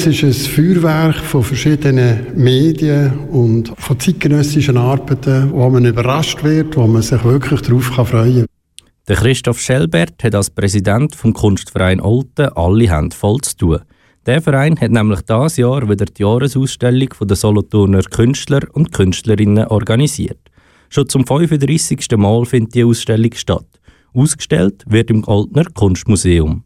Es ist ein Feuerwerk von verschiedenen Medien und von zeitgenössischen Arbeiten, wo man überrascht wird, wo man sich wirklich darauf freuen kann. Der Christoph Schelbert hat als Präsident vom Kunstverein Olten alle Hände voll zu tun. Der Verein hat nämlich dieses Jahr wieder die Jahresausstellung der Solothurner Künstler und Künstlerinnen organisiert. Schon zum 35. Mal findet die Ausstellung statt. Ausgestellt wird im Oltner Kunstmuseum.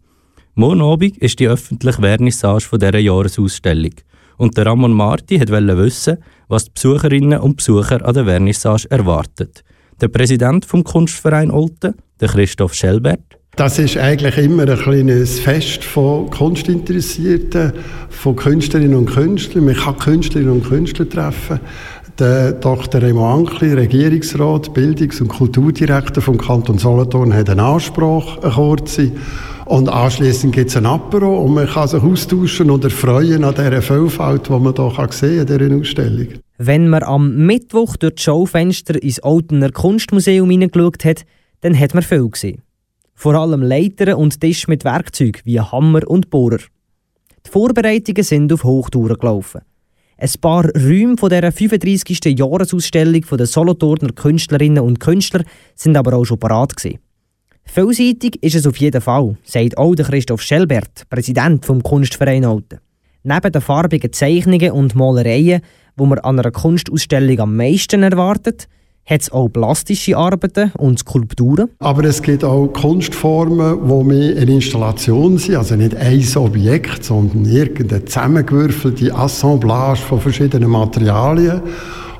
Morgen Abend ist die öffentliche Vernissage von dieser Jahresausstellung. Und der Ramon Marti wollte wissen, was die Besucherinnen und Besucher an der Vernissage erwartet. Der Präsident vom Kunstverein Olten, der Christoph Schelbert, das ist eigentlich immer ein kleines Fest von Kunstinteressierten, von Künstlerinnen und Künstlern. Man kann Künstlerinnen und Künstler treffen. Der Dr. Remo Ankli, Regierungsrat, Bildungs- und Kulturdirektor vom Kanton Solothurn, hat einen Anspruch, eine kurze. Und anschließend gibt es ein Apero und man kann sich austauschen und erfreuen an dieser Vielfalt, die man hier sehen kann in Ausstellung. Wenn man am Mittwoch durch das Schaufenster ins Altener Kunstmuseum hineingeschaut hat, dann hat man viel gesehen. Vor allem Leitern und Tisch mit Werkzeugen wie Hammer und Bohrer. Die Vorbereitungen sind auf Hochtouren gelaufen. Ein paar Räume von dieser 35. Jahresausstellung der Solothurner Künstlerinnen und Künstler sind aber auch schon parat. Vielseitig ist es auf jeden Fall, sagt auch Christoph Schelbert, Präsident vom Kunstverein Alten. Neben den farbigen Zeichnungen und Malereien, die man an einer Kunstausstellung am meisten erwartet, hat es auch plastische Arbeiten und Skulpturen. Aber es gibt auch Kunstformen, wo mehr eine Installation sind, also nicht ein Objekt, sondern irgendeine zusammengewürfelte Assemblage von verschiedenen Materialien.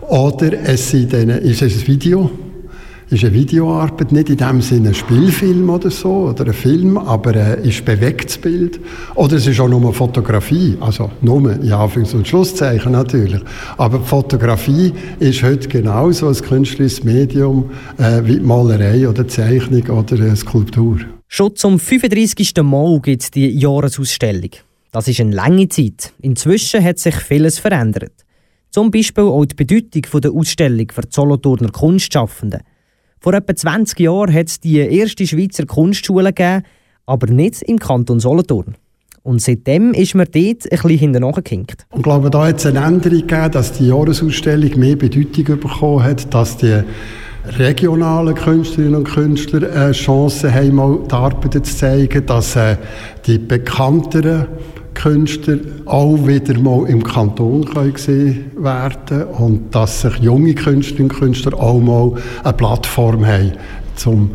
Oder es ist ein Video ist eine Videoarbeit, nicht in dem Sinne ein Spielfilm oder so, oder ein Film, aber äh, ist bewegtes Bild. Oder es ist auch nur eine Fotografie, also nur, in Anführungs- und Schlusszeichen natürlich. Aber Fotografie ist heute genauso ein künstliches Medium äh, wie Malerei oder Zeichnung oder eine Skulptur. Schon zum 35. Mal gibt es die Jahresausstellung. Das ist eine lange Zeit. Inzwischen hat sich vieles verändert. Zum Beispiel auch die Bedeutung der Ausstellung für die Solothurner Kunstschaffenden. Vor etwa 20 Jahren hat es die erste Schweizer Kunstschule gegeben, aber nicht im Kanton Solothurn. Und seitdem ist man dort ein bisschen hinterher gehinkt. Ich glaube, da hat es eine Änderung gegeben, dass die Jahresausstellung mehr Bedeutung bekommen hat, dass die regionalen Künstlerinnen und Künstler eine Chance haben, mal die Arbeit zu zeigen, dass äh, die bekannteren Künstler auch wieder mal im Kanton gesehen werden und dass sich junge Künstlerinnen und Künstler auch mal eine Plattform haben, um,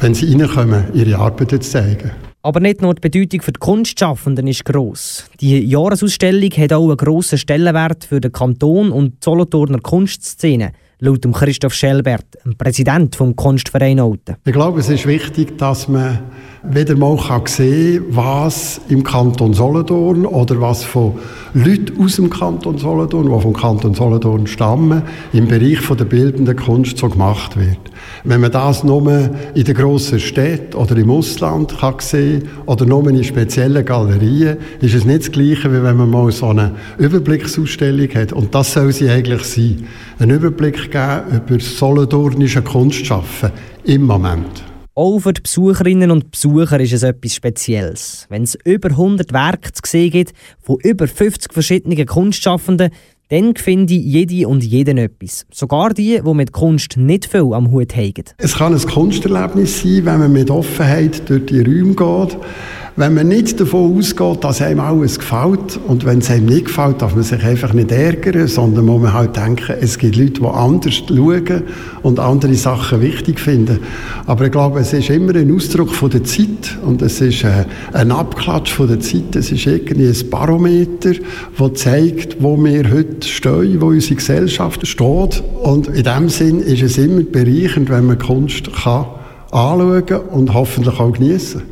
wenn sie reinkommen, ihre Arbeit zu zeigen. Aber nicht nur die Bedeutung für die Kunstschaffenden ist gross. Die Jahresausstellung hat auch einen grossen Stellenwert für den Kanton und die Solothurner Kunstszene laut Christoph Schelbert, dem Präsident vom Kunstverein Alten. Ich glaube, es ist wichtig, dass man wieder mal sehen kann, was im Kanton Solothurn oder was von Leuten aus dem Kanton Solothurn, die vom Kanton Solothurn stammen, im Bereich der bildenden Kunst so gemacht wird. Wenn man das nur in den grossen Städten oder im Ausland kann sehen oder nur in speziellen Galerien, ist es nicht das Gleiche, wie wenn man mal so eine Überblicksausstellung hat. Und das soll sie eigentlich sein. Einen Überblick geben über das solothurnische Kunstschaffen im Moment. Auch für die Besucherinnen und Besucher ist es etwas Spezielles. Wenn es über 100 Werke zu sehen gibt, von über 50 verschiedenen Kunstschaffenden, dann finde ich jede und jeden etwas. Sogar die, die mit Kunst nicht viel am Hut haben. Es kann ein Kunsterlebnis sein, wenn man mit Offenheit durch die Räume geht wenn man nicht davon ausgeht, dass einem alles gefällt und wenn es einem nicht gefällt, darf man sich einfach nicht ärgern, sondern muss man halt denken, es gibt Leute, die anders schauen und andere Sachen wichtig finden. Aber ich glaube, es ist immer ein Ausdruck von der Zeit und es ist äh, ein Abklatsch von der Zeit. Es ist irgendwie ein Barometer, das zeigt, wo wir heute stehen, wo unsere Gesellschaft steht. Und in dem Sinn ist es immer bereichernd, wenn man Kunst kann anschauen und hoffentlich auch genießen